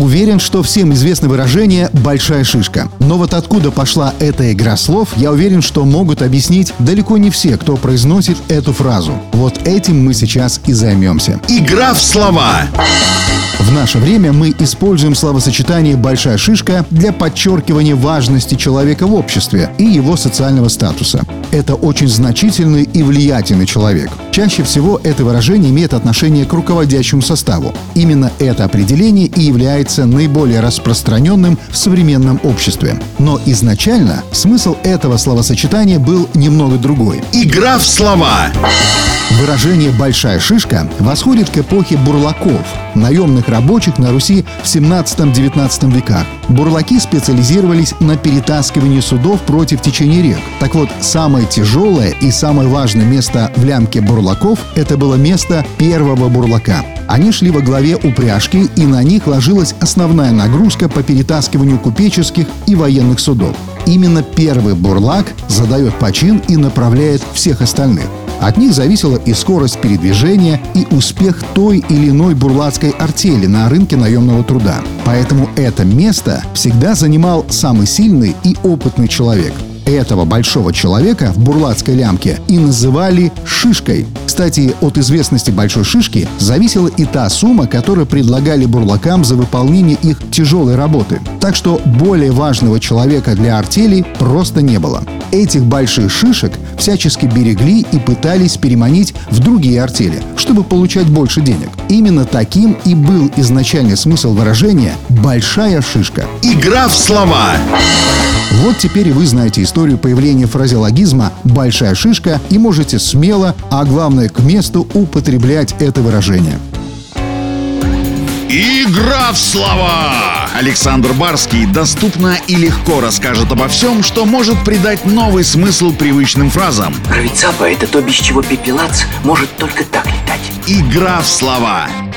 Уверен, что всем известно выражение «большая шишка». Но вот откуда пошла эта игра слов, я уверен, что могут объяснить далеко не все, кто произносит эту фразу. Вот этим мы сейчас и займемся. Игра в слова. В наше время мы используем словосочетание «большая шишка» для подчеркивания важности человека в обществе и его социального статуса. Это очень значительный и влиятельный человек. Чаще всего это выражение имеет отношение к руководящему составу. Именно это определение и является наиболее распространенным в современном обществе. Но изначально смысл этого словосочетания был немного другой. Игра в слова. Выражение «большая шишка» восходит к эпохе бурлаков, наемных рабочих на Руси в 17-19 веках. Бурлаки специализировались на перетаскивании судов против течения рек. Так вот, самое тяжелое и самое важное место в лямке бурлаков – это было место первого бурлака. Они шли во главе упряжки, и на них ложилась основная нагрузка по перетаскиванию купеческих и военных судов. Именно первый бурлак задает почин и направляет всех остальных. От них зависела и скорость передвижения, и успех той или иной бурлацкой артели на рынке наемного труда. Поэтому это место всегда занимал самый сильный и опытный человек – этого большого человека в бурлацкой лямке и называли «шишкой». Кстати, от известности большой шишки зависела и та сумма, которую предлагали бурлакам за выполнение их тяжелой работы. Так что более важного человека для артели просто не было. Этих больших шишек всячески берегли и пытались переманить в другие артели, чтобы получать больше денег. Именно таким и был изначальный смысл выражения «большая шишка». Игра в слова. Вот теперь и вы знаете историю появления фразеологизма «большая шишка» и можете смело, а главное к месту, употреблять это выражение. Игра в слова! Александр Барский доступно и легко расскажет обо всем, что может придать новый смысл привычным фразам. Рыцапа — это то, без чего пепелац может только так. Игра в слова.